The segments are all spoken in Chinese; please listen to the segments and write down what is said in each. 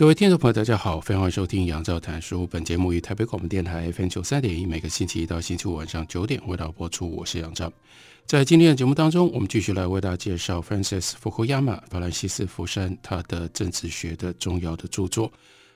各位听众朋友，大家好，欢迎收听杨照谈书。本节目于台北广播电台 FM 九三点一，每个星期一到星期五晚上九点为大家播出。我是杨照。在今天的节目当中，我们继续来为大家介绍 Francis Fukuyama 法兰西斯福山他的政治学的重要的著作。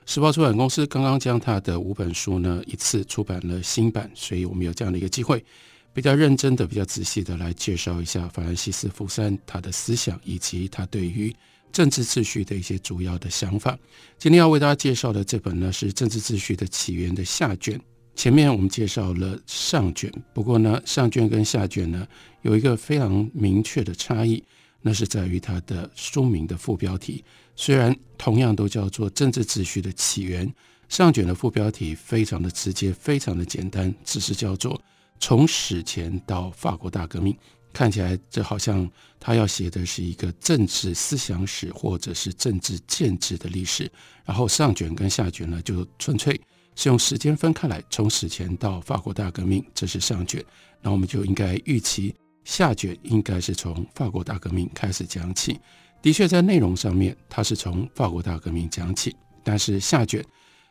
时报出版公司刚刚将他的五本书呢一次出版了新版，所以我们有这样的一个机会，比较认真的、比较仔细的来介绍一下法兰西斯福山他的思想以及他对于。政治秩序的一些主要的想法。今天要为大家介绍的这本呢，是《政治秩序的起源》的下卷。前面我们介绍了上卷，不过呢，上卷跟下卷呢有一个非常明确的差异，那是在于它的书名的副标题。虽然同样都叫做《政治秩序的起源》，上卷的副标题非常的直接，非常的简单，只是叫做“从史前到法国大革命”。看起来，这好像他要写的是一个政治思想史或者是政治建制的历史。然后上卷跟下卷呢，就纯粹是用时间分开来，从史前到法国大革命，这是上卷。那我们就应该预期下卷应该是从法国大革命开始讲起。的确，在内容上面，它是从法国大革命讲起，但是下卷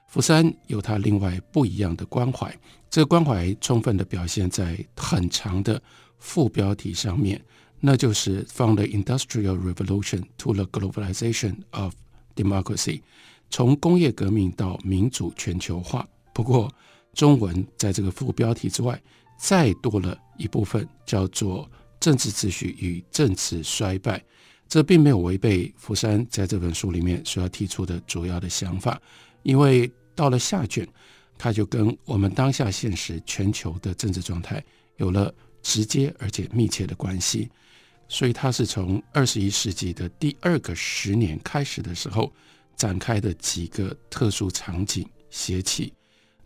福山有他另外不一样的关怀，这个关怀充分的表现在很长的。副标题上面，那就是 From the Industrial Revolution to the Globalization of Democracy，从工业革命到民主全球化。不过，中文在这个副标题之外，再多了一部分，叫做政治秩序与政治衰败。这并没有违背福山在这本书里面所要提出的主要的想法，因为到了下卷，他就跟我们当下现实全球的政治状态有了。直接而且密切的关系，所以它是从二十一世纪的第二个十年开始的时候展开的几个特殊场景写起。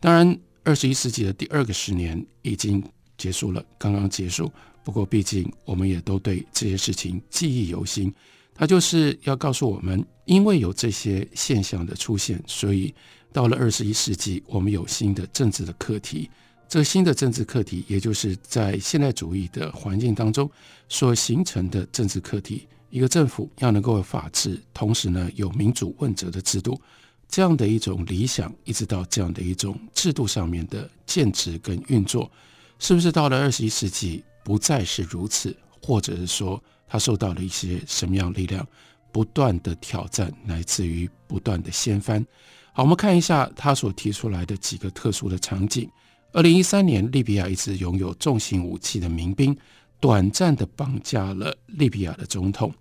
当然，二十一世纪的第二个十年已经结束了，刚刚结束。不过，毕竟我们也都对这些事情记忆犹新。它就是要告诉我们，因为有这些现象的出现，所以到了二十一世纪，我们有新的政治的课题。这个新的政治课题，也就是在现代主义的环境当中所形成的政治课题。一个政府要能够有法治，同时呢有民主问责的制度，这样的一种理想，一直到这样的一种制度上面的建制跟运作，是不是到了二十一世纪不再是如此？或者是说，它受到了一些什么样力量不断的挑战，来自于不断的掀翻？好，我们看一下他所提出来的几个特殊的场景。二零一三年，利比亚一支拥有重型武器的民兵短暂地绑架了利比亚的总统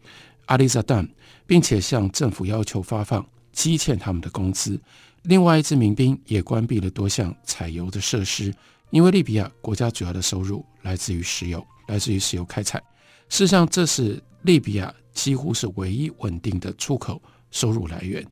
阿里萨丹，并且向政府要求发放积欠他们的工资。另外一支民兵也关闭了多项采油的设施，因为利比亚国家主要的收入来自于石油，来自于石油开采。事实上，这是利比亚几乎是唯一稳定的出口收入来源。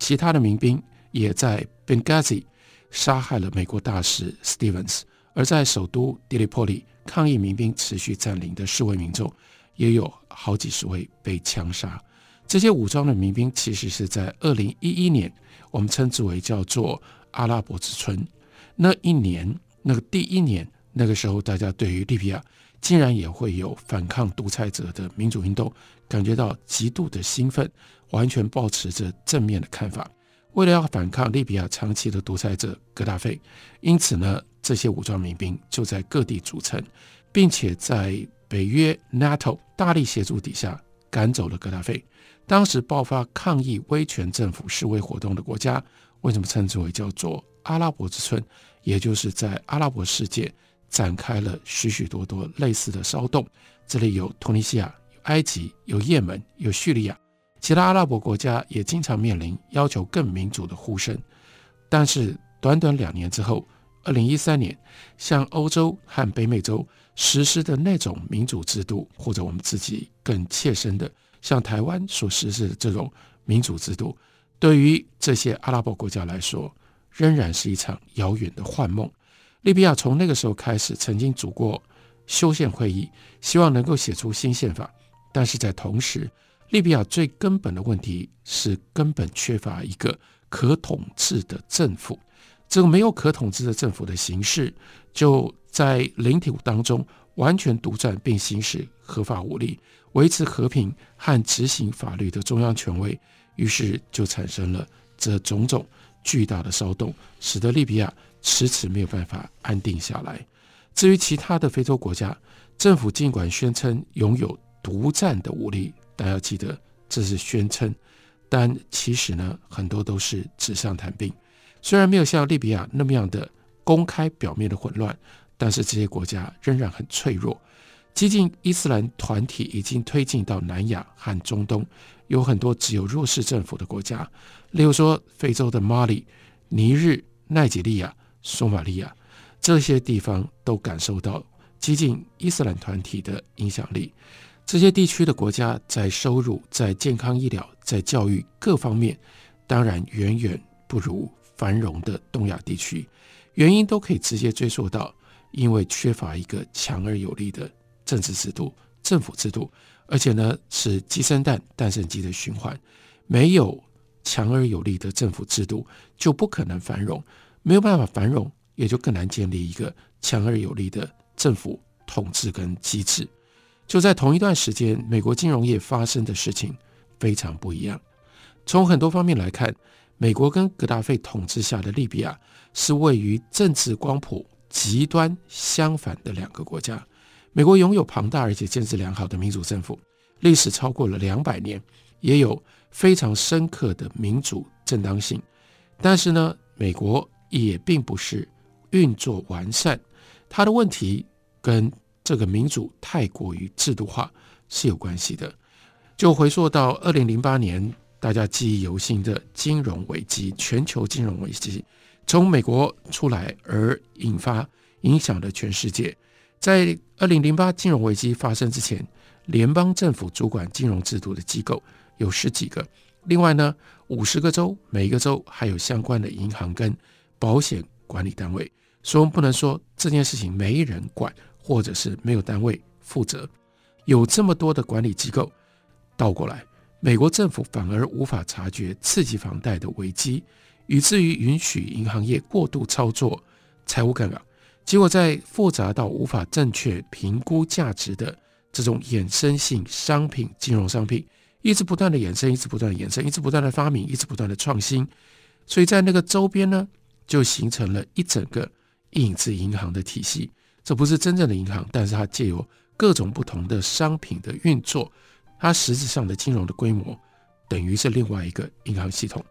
其他的民兵也在 Benghazi。杀害了美国大使 Stevens，而在首都迪利波里抗议民兵持续占领的示威民众，也有好几十位被枪杀。这些武装的民兵其实是在二零一一年，我们称之为叫做阿拉伯之春那一年，那个第一年，那个时候大家对于利比亚竟然也会有反抗独裁者的民主运动，感觉到极度的兴奋，完全保持着正面的看法。为了要反抗利比亚长期的独裁者格达费，因此呢，这些武装民兵就在各地组成，并且在北约 NATO 大力协助底下赶走了格达费。当时爆发抗议威权政府示威活动的国家，为什么称之为叫做阿拉伯之春？也就是在阿拉伯世界展开了许许多多类似的骚动。这里有突尼西亚、有埃及、有也门、有叙利亚。其他阿拉伯国家也经常面临要求更民主的呼声，但是短短两年之后，二零一三年，像欧洲和北美洲实施的那种民主制度，或者我们自己更切身的像台湾所实施的这种民主制度，对于这些阿拉伯国家来说，仍然是一场遥远的幻梦。利比亚从那个时候开始，曾经组过修宪会议，希望能够写出新宪法，但是在同时，利比亚最根本的问题是根本缺乏一个可统治的政府。这个没有可统治的政府的形式，就在领土当中完全独占并行使合法武力，维持和平和执行法律的中央权威。于是就产生了这种种巨大的骚动，使得利比亚迟迟没有办法安定下来。至于其他的非洲国家，政府尽管宣称拥有独占的武力。大家要记得，这是宣称，但其实呢，很多都是纸上谈兵。虽然没有像利比亚那么样的公开表面的混乱，但是这些国家仍然很脆弱。激进伊斯兰团体已经推进到南亚和中东，有很多只有弱势政府的国家，例如说非洲的马里、尼日、奈及利亚、索马利亚这些地方，都感受到激进伊斯兰团体的影响力。这些地区的国家在收入、在健康医疗、在教育各方面，当然远远不如繁荣的东亚地区。原因都可以直接追溯到，因为缺乏一个强而有力的政治制度、政府制度，而且呢是鸡生蛋、蛋生鸡的循环。没有强而有力的政府制度，就不可能繁荣；没有办法繁荣，也就更难建立一个强而有力的政府统治跟机制。就在同一段时间，美国金融业发生的事情非常不一样。从很多方面来看，美国跟格达费统治下的利比亚是位于政治光谱极端相反的两个国家。美国拥有庞大而且建制良好的民主政府，历史超过了两百年，也有非常深刻的民主正当性。但是呢，美国也并不是运作完善，它的问题跟这个民主太过于制度化是有关系的。就回溯到二零零八年，大家记忆犹新的金融危机，全球金融危机从美国出来而引发影响了全世界。在二零零八金融危机发生之前，联邦政府主管金融制度的机构有十几个，另外呢，五十个州，每一个州还有相关的银行跟保险管理单位。所以，我们不能说这件事情没人管。或者是没有单位负责，有这么多的管理机构，倒过来，美国政府反而无法察觉刺激房贷的危机，以至于允许银行业过度操作财务杠杆，结果在复杂到无法正确评估价值的这种衍生性商品、金融商品，一直不断的衍生，一直不断的衍生，一直不断的发明，一直不断的创新，所以在那个周边呢，就形成了一整个影子银行的体系。这不是真正的银行，但是它借由各种不同的商品的运作，它实质上的金融的规模等于是另外一个银行系统。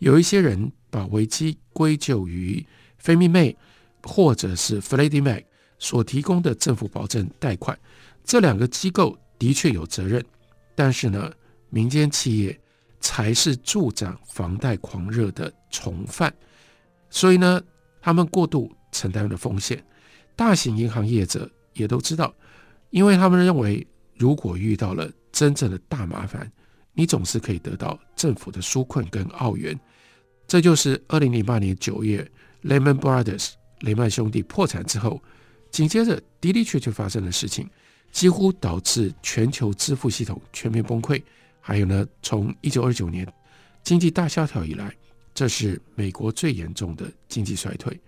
有一些人把危机归咎于 Fannie Mae 或者是 f r e d d i Mac 所提供的政府保证贷款，这两个机构的确有责任，但是呢，民间企业才是助长房贷狂热的从犯，所以呢，他们过度承担了风险。大型银行业者也都知道，因为他们认为，如果遇到了真正的大麻烦，你总是可以得到政府的纾困跟澳元。这就是二零零八年九月，Lehman Brothers 雷曼兄弟破产之后，紧接着的的确确发生的事情，几乎导致全球支付系统全面崩溃。还有呢，从一九二九年经济大萧条以来，这是美国最严重的经济衰退。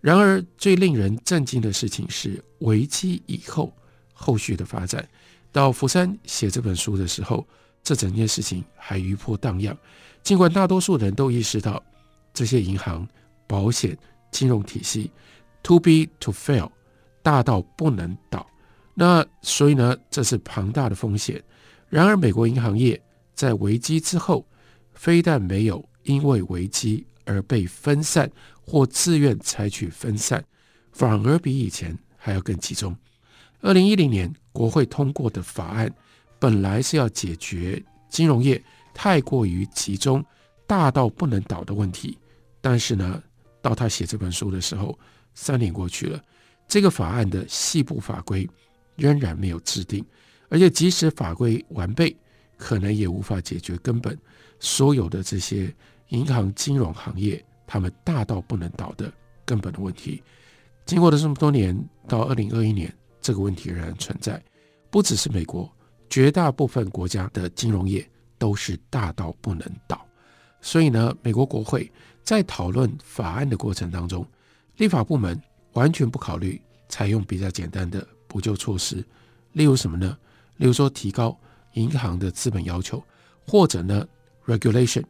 然而，最令人震惊的事情是危机以后后续的发展。到福山写这本书的时候，这整件事情还余波荡漾。尽管大多数人都意识到这些银行、保险、金融体系 “to big to fail，大到不能倒，那所以呢，这是庞大的风险。然而，美国银行业在危机之后，非但没有因为危机而被分散。或自愿采取分散，反而比以前还要更集中。二零一零年国会通过的法案，本来是要解决金融业太过于集中、大到不能倒的问题。但是呢，到他写这本书的时候，三年过去了，这个法案的细部法规仍然没有制定，而且即使法规完备，可能也无法解决根本所有的这些银行金融行业他们大到不能倒的根本的问题。经过了这么多年，到二零二一年，这个问题仍然存在。不只是美国，绝大部分国家的金融业都是大到不能倒。所以呢，美国国会在讨论法案的过程当中，立法部门完全不考虑采用比较简单的补救措施，例如什么呢？例如说提高银行的资本要求，或者呢，regulation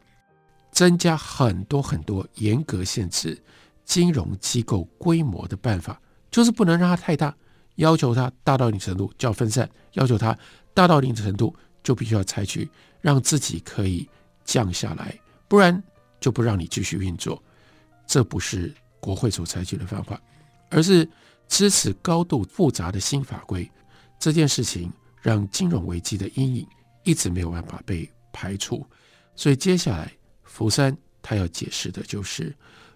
增加很多很多严格限制金融机构规模的办法，就是不能让它太大，要求它大到一定程度就要分散，要求它大到一定程度就必须要采取让自己可以降下来。不然就不让你继续运作，这不是国会所采取的方法，而是支持高度复杂的新法规。这件事情让金融危机的阴影一直没有办法被排除，所以接下来福山他要解释的就是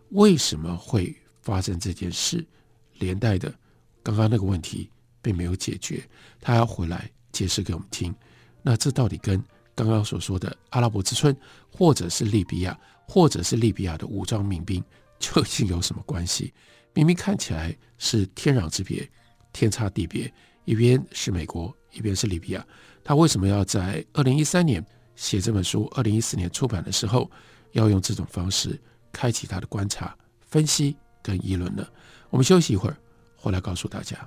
为什么会发生这件事，连带的刚刚那个问题并没有解决，他要回来解释给我们听。那这到底跟？刚刚所说的阿拉伯之春，或者是利比亚，或者是利比亚的武装民兵，究竟有什么关系？明明看起来是天壤之别，天差地别。一边是美国，一边是利比亚，他为什么要在二零一三年写这本书，二零一四年出版的时候，要用这种方式开启他的观察、分析跟议论呢？我们休息一会儿，回来告诉大家。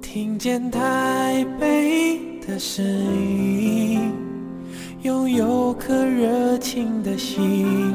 听见台北的声音，拥有颗热情的心，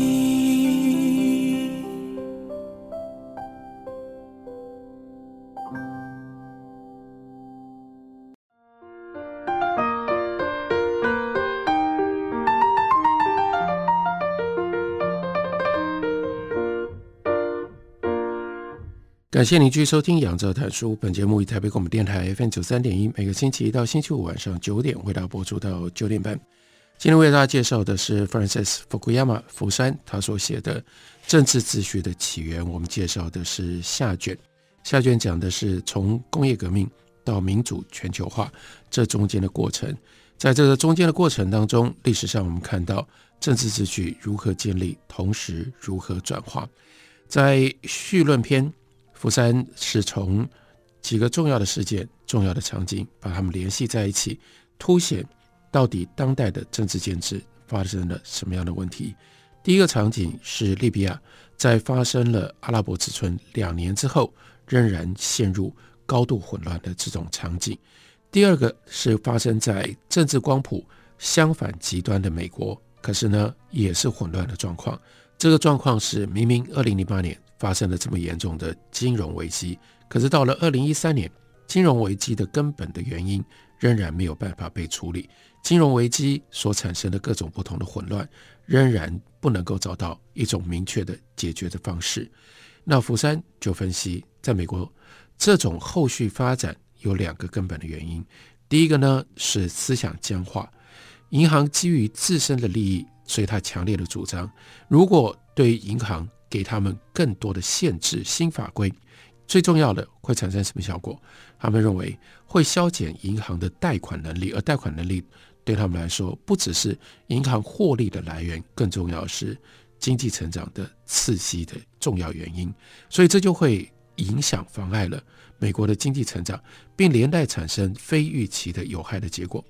感谢您继续收听《杨照谈书》。本节目以台北广播电台 FM 九三点一，每个星期一到星期五晚上九点为大家播出到九点半。今天为大家介绍的是 Francis Fukuyama 福山他所写的《政治秩序的起源》。我们介绍的是下卷，下卷讲的是从工业革命到民主全球化这中间的过程。在这个中间的过程当中，历史上我们看到政治秩序如何建立，同时如何转化。在绪论篇。福山是从几个重要的事件、重要的场景，把它们联系在一起，凸显到底当代的政治建制发生了什么样的问题。第一个场景是利比亚，在发生了阿拉伯之春两年之后，仍然陷入高度混乱的这种场景。第二个是发生在政治光谱相反极端的美国，可是呢，也是混乱的状况。这个状况是明明二零零八年。发生了这么严重的金融危机，可是到了二零一三年，金融危机的根本的原因仍然没有办法被处理，金融危机所产生的各种不同的混乱，仍然不能够找到一种明确的解决的方式。那福山就分析，在美国这种后续发展有两个根本的原因，第一个呢是思想僵化，银行基于自身的利益，所以他强烈的主张，如果对银行给他们更多的限制，新法规最重要的会产生什么效果？他们认为会削减银行的贷款能力，而贷款能力对他们来说不只是银行获利的来源，更重要是经济成长的刺激的重要原因。所以这就会影响、妨碍了美国的经济成长，并连带产生非预期的有害的结果。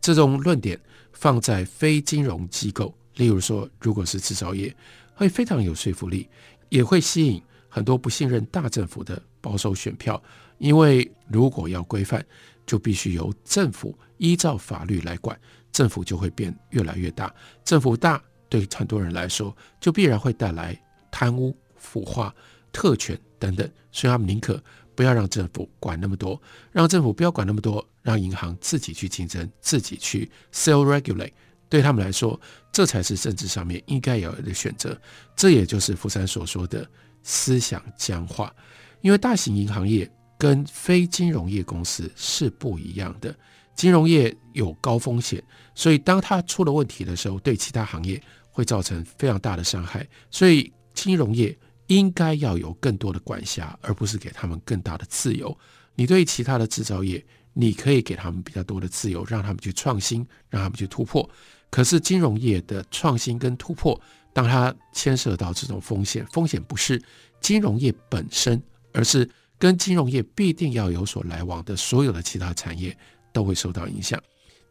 这种论点放在非金融机构，例如说，如果是制造业。会非常有说服力，也会吸引很多不信任大政府的保守选票。因为如果要规范，就必须由政府依照法律来管，政府就会变越来越大。政府大，对很多人来说，就必然会带来贪污、腐化、特权等等。所以他们宁可不要让政府管那么多，让政府不要管那么多，让银行自己去竞争，自己去 self-regulate。对他们来说，这才是政治上面应该有的选择。这也就是福山所说的思想僵化。因为大型银行业跟非金融业公司是不一样的。金融业有高风险，所以当它出了问题的时候，对其他行业会造成非常大的伤害。所以金融业应该要有更多的管辖，而不是给他们更大的自由。你对其他的制造业，你可以给他们比较多的自由，让他们去创新，让他们去突破。可是金融业的创新跟突破，当它牵涉到这种风险，风险不是金融业本身，而是跟金融业必定要有所来往的所有的其他产业都会受到影响。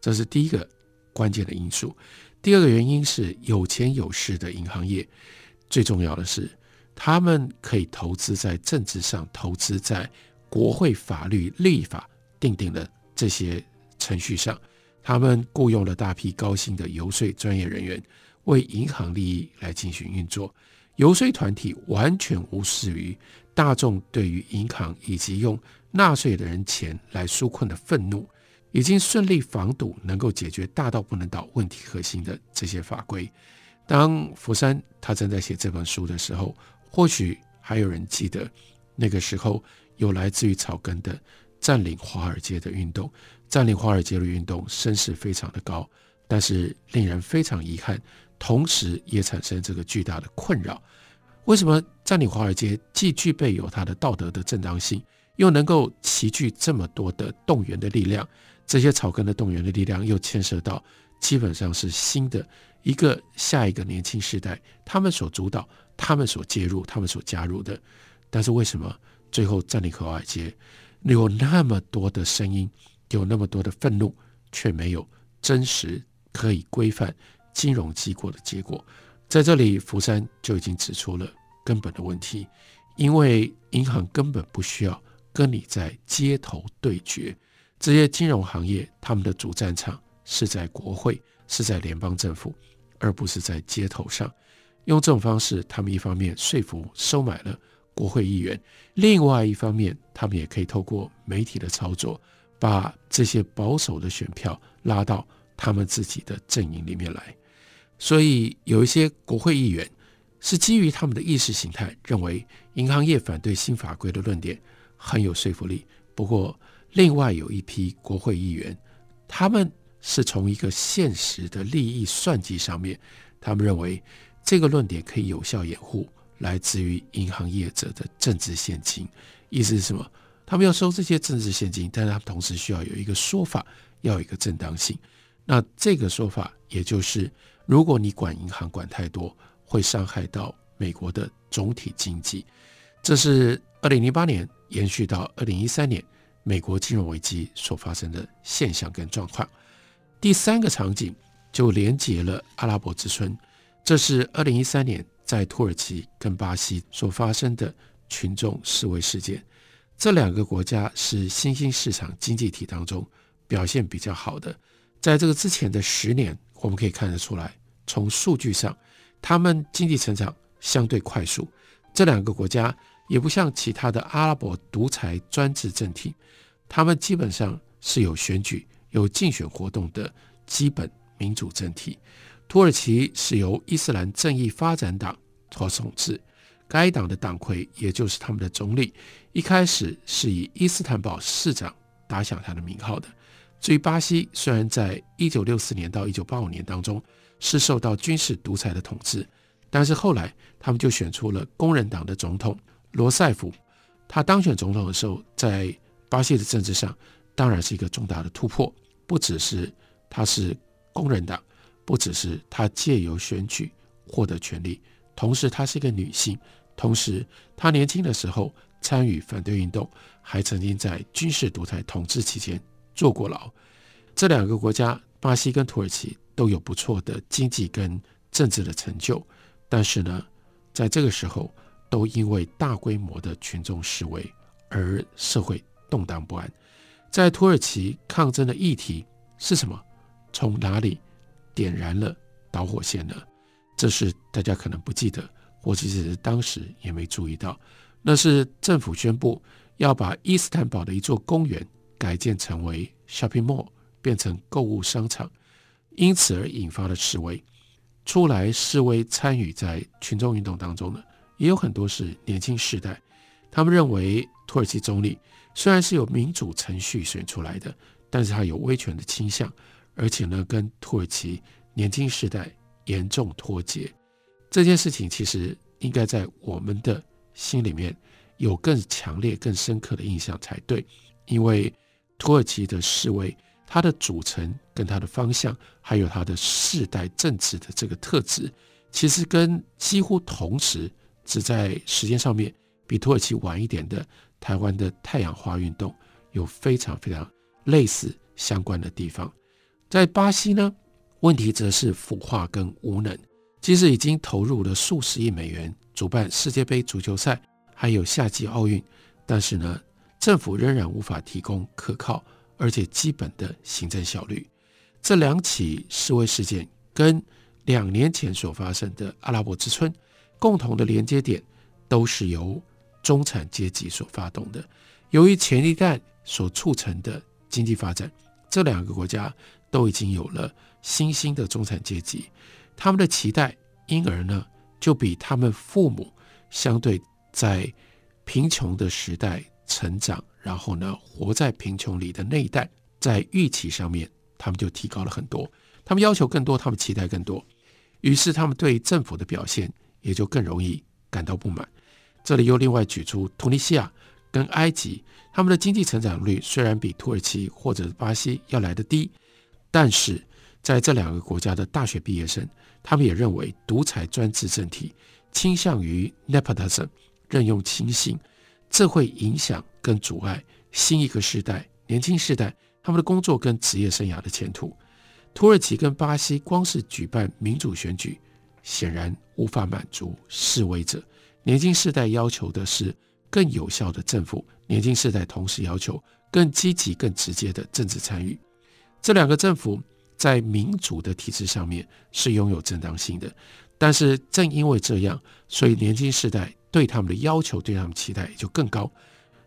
这是第一个关键的因素。第二个原因是有钱有势的银行业，最重要的是他们可以投资在政治上，投资在国会法律立法定定的这些程序上。他们雇佣了大批高薪的游说专业人员，为银行利益来进行运作。游说团体完全无视于大众对于银行以及用纳税的人钱来纾困的愤怒，已经顺利防堵能够解决大到不能倒问题核心的这些法规。当福山他正在写这本书的时候，或许还有人记得那个时候有来自于草根的占领华尔街的运动。占领华尔街的运动声势非常的高，但是令人非常遗憾，同时也产生这个巨大的困扰。为什么占领华尔街既具备有它的道德的正当性，又能够齐聚这么多的动员的力量？这些草根的动员的力量又牵涉到基本上是新的一个下一个年轻时代，他们所主导、他们所介入、他们所加入的。但是为什么最后占领华尔街有那么多的声音？有那么多的愤怒，却没有真实可以规范金融机构的结果。在这里，福山就已经指出了根本的问题，因为银行根本不需要跟你在街头对决。这些金融行业，他们的主战场是在国会，是在联邦政府，而不是在街头上。用这种方式，他们一方面说服收买了国会议员，另外一方面，他们也可以透过媒体的操作。把这些保守的选票拉到他们自己的阵营里面来，所以有一些国会议员是基于他们的意识形态，认为银行业反对新法规的论点很有说服力。不过，另外有一批国会议员，他们是从一个现实的利益算计上面，他们认为这个论点可以有效掩护来自于银行业者的政治献金。意思是什么？他们要收这些政治现金，但是他们同时需要有一个说法，要有一个正当性。那这个说法，也就是如果你管银行管太多，会伤害到美国的总体经济。这是二零零八年延续到二零一三年美国金融危机所发生的现象跟状况。第三个场景就连接了阿拉伯之春，这是二零一三年在土耳其跟巴西所发生的群众示威事件。这两个国家是新兴市场经济体当中表现比较好的。在这个之前的十年，我们可以看得出来，从数据上，他们经济成长相对快速。这两个国家也不像其他的阿拉伯独裁专制政体，他们基本上是有选举、有竞选活动的基本民主政体。土耳其是由伊斯兰正义发展党所统治。该党的党魁，也就是他们的总理，一开始是以伊斯坦堡市长打响他的名号的。至于巴西，虽然在一九六四年到一九八五年当中是受到军事独裁的统治，但是后来他们就选出了工人党的总统罗塞夫。他当选总统的时候，在巴西的政治上当然是一个重大的突破，不只是他是工人党，不只是他借由选举获得权力，同时他是一个女性。同时，他年轻的时候参与反对运动，还曾经在军事独裁统治期间坐过牢。这两个国家，巴西跟土耳其都有不错的经济跟政治的成就，但是呢，在这个时候都因为大规模的群众示威而社会动荡不安。在土耳其抗争的议题是什么？从哪里点燃了导火线呢？这是大家可能不记得。或者是当时也没注意到，那是政府宣布要把伊斯坦堡的一座公园改建成为 shopping mall，变成购物商场，因此而引发了示威。出来示威参与在群众运动当中的，也有很多是年轻世代。他们认为土耳其总理虽然是有民主程序选出来的，但是他有威权的倾向，而且呢，跟土耳其年轻世代严重脱节。这件事情其实应该在我们的心里面有更强烈、更深刻的印象才对，因为土耳其的世卫，它的组成跟它的方向，还有它的世代政治的这个特质，其实跟几乎同时只在时间上面比土耳其晚一点的台湾的太阳花运动有非常非常类似相关的地方。在巴西呢，问题则是腐化跟无能。即使已经投入了数十亿美元主办世界杯足球赛，还有夏季奥运，但是呢，政府仍然无法提供可靠而且基本的行政效率。这两起示威事件跟两年前所发生的阿拉伯之春共同的连接点，都是由中产阶级所发动的。由于前一代所促成的经济发展，这两个国家都已经有了新兴的中产阶级。他们的期待，因而呢，就比他们父母相对在贫穷的时代成长，然后呢，活在贫穷里的那一代，在预期上面，他们就提高了很多。他们要求更多，他们期待更多，于是他们对政府的表现也就更容易感到不满。这里又另外举出突尼西亚跟埃及，他们的经济成长率虽然比土耳其或者巴西要来得低，但是。在这两个国家的大学毕业生，他们也认为独裁专制政体倾向于 nepotism 任用亲信，这会影响跟阻碍新一个世代年轻世代他们的工作跟职业生涯的前途。土耳其跟巴西光是举办民主选举，显然无法满足示威者。年轻世代要求的是更有效的政府，年轻世代同时要求更积极、更直接的政治参与。这两个政府。在民主的体制上面是拥有正当性的，但是正因为这样，所以年轻世代对他们的要求、对他们期待也就更高，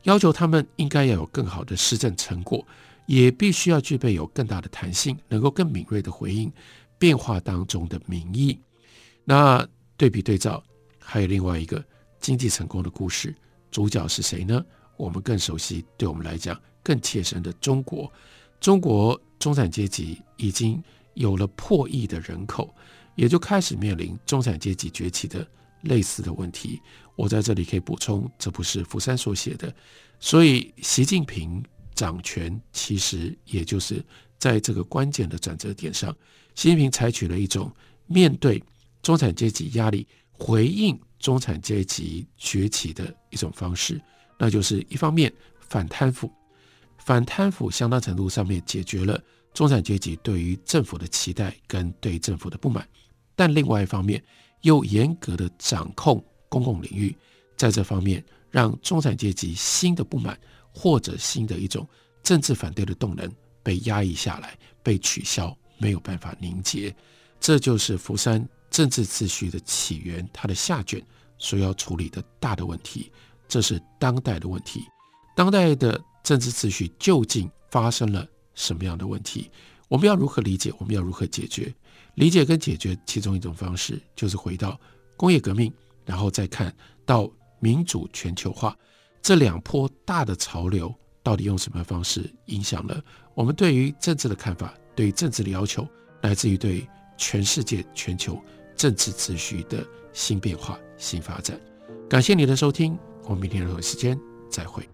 要求他们应该要有更好的施政成果，也必须要具备有更大的弹性，能够更敏锐地回应变化当中的民意。那对比对照，还有另外一个经济成功的故事，主角是谁呢？我们更熟悉，对我们来讲更切身的中国，中国。中产阶级已经有了破亿的人口，也就开始面临中产阶级崛起的类似的问题。我在这里可以补充，这不是福山所写的。所以，习近平掌权其实也就是在这个关键的转折点上，习近平采取了一种面对中产阶级压力、回应中产阶级崛起的一种方式，那就是一方面反贪腐。反贪腐相当程度上面解决了中产阶级对于政府的期待跟对政府的不满，但另外一方面又严格的掌控公共领域，在这方面让中产阶级新的不满或者新的一种政治反对的动能被压抑下来，被取消，没有办法凝结。这就是福山政治秩序的起源，它的下卷所要处理的大的问题，这是当代的问题，当代的。政治秩序究竟发生了什么样的问题？我们要如何理解？我们要如何解决？理解跟解决其中一种方式，就是回到工业革命，然后再看到民主全球化这两波大的潮流，到底用什么方式影响了我们对于政治的看法，对于政治的要求，来自于对全世界、全球政治秩序的新变化、新发展。感谢你的收听，我们明天同一时间再会。